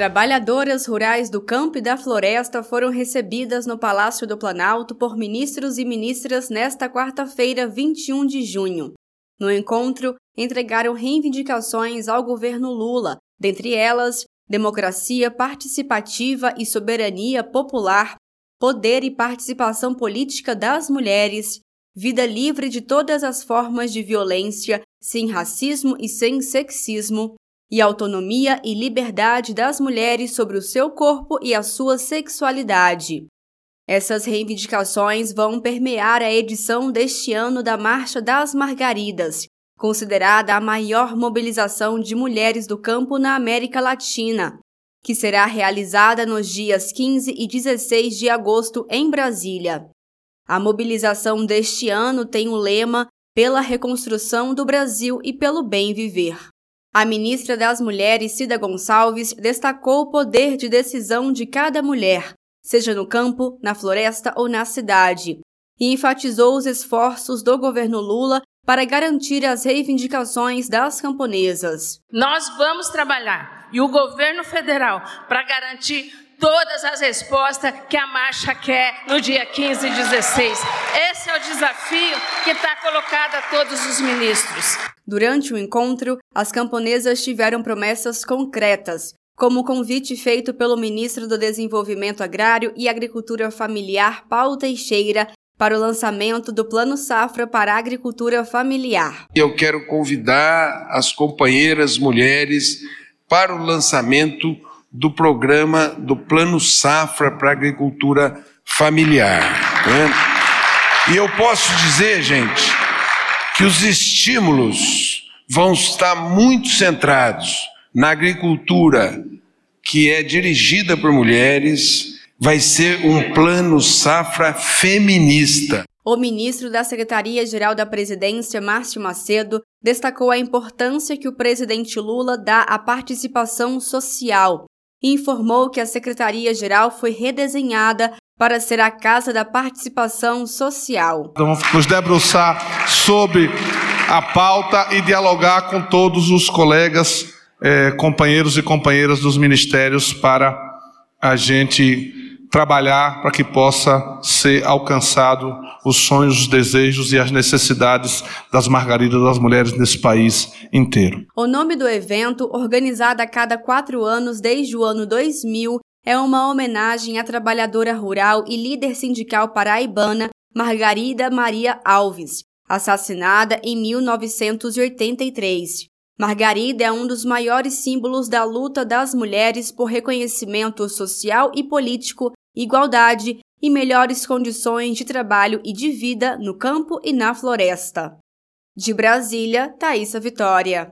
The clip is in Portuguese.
Trabalhadoras rurais do campo e da floresta foram recebidas no Palácio do Planalto por ministros e ministras nesta quarta-feira, 21 de junho. No encontro, entregaram reivindicações ao governo Lula, dentre elas democracia participativa e soberania popular, poder e participação política das mulheres, vida livre de todas as formas de violência, sem racismo e sem sexismo, e autonomia e liberdade das mulheres sobre o seu corpo e a sua sexualidade. Essas reivindicações vão permear a edição deste ano da Marcha das Margaridas, considerada a maior mobilização de mulheres do campo na América Latina, que será realizada nos dias 15 e 16 de agosto em Brasília. A mobilização deste ano tem o lema Pela Reconstrução do Brasil e pelo Bem Viver. A ministra das Mulheres, Cida Gonçalves, destacou o poder de decisão de cada mulher, seja no campo, na floresta ou na cidade, e enfatizou os esforços do governo Lula para garantir as reivindicações das camponesas. Nós vamos trabalhar, e o governo federal, para garantir todas as respostas que a marcha quer no dia 15 e 16. Esse é o desafio que está colocado a todos os ministros. Durante o encontro, as camponesas tiveram promessas concretas, como o convite feito pelo ministro do Desenvolvimento Agrário e Agricultura Familiar, Paulo Teixeira, para o lançamento do Plano Safra para a Agricultura Familiar. Eu quero convidar as companheiras mulheres para o lançamento do programa do Plano Safra para a Agricultura Familiar. Né? E eu posso dizer, gente, que os estímulos vão estar muito centrados na agricultura que é dirigida por mulheres, vai ser um plano safra feminista. O ministro da Secretaria-Geral da Presidência, Márcio Macedo, destacou a importância que o presidente Lula dá à participação social e informou que a Secretaria-Geral foi redesenhada para ser a Casa da Participação Social. Vamos nos debruçar sobre a pauta e dialogar com todos os colegas, eh, companheiros e companheiras dos ministérios para a gente trabalhar para que possa ser alcançado os sonhos, os desejos e as necessidades das margaridas das mulheres nesse país inteiro. O nome do evento, organizado a cada quatro anos desde o ano 2000, é uma homenagem à trabalhadora rural e líder sindical paraibana Margarida Maria Alves, assassinada em 1983. Margarida é um dos maiores símbolos da luta das mulheres por reconhecimento social e político, igualdade e melhores condições de trabalho e de vida no campo e na floresta. De Brasília, Thaisa Vitória.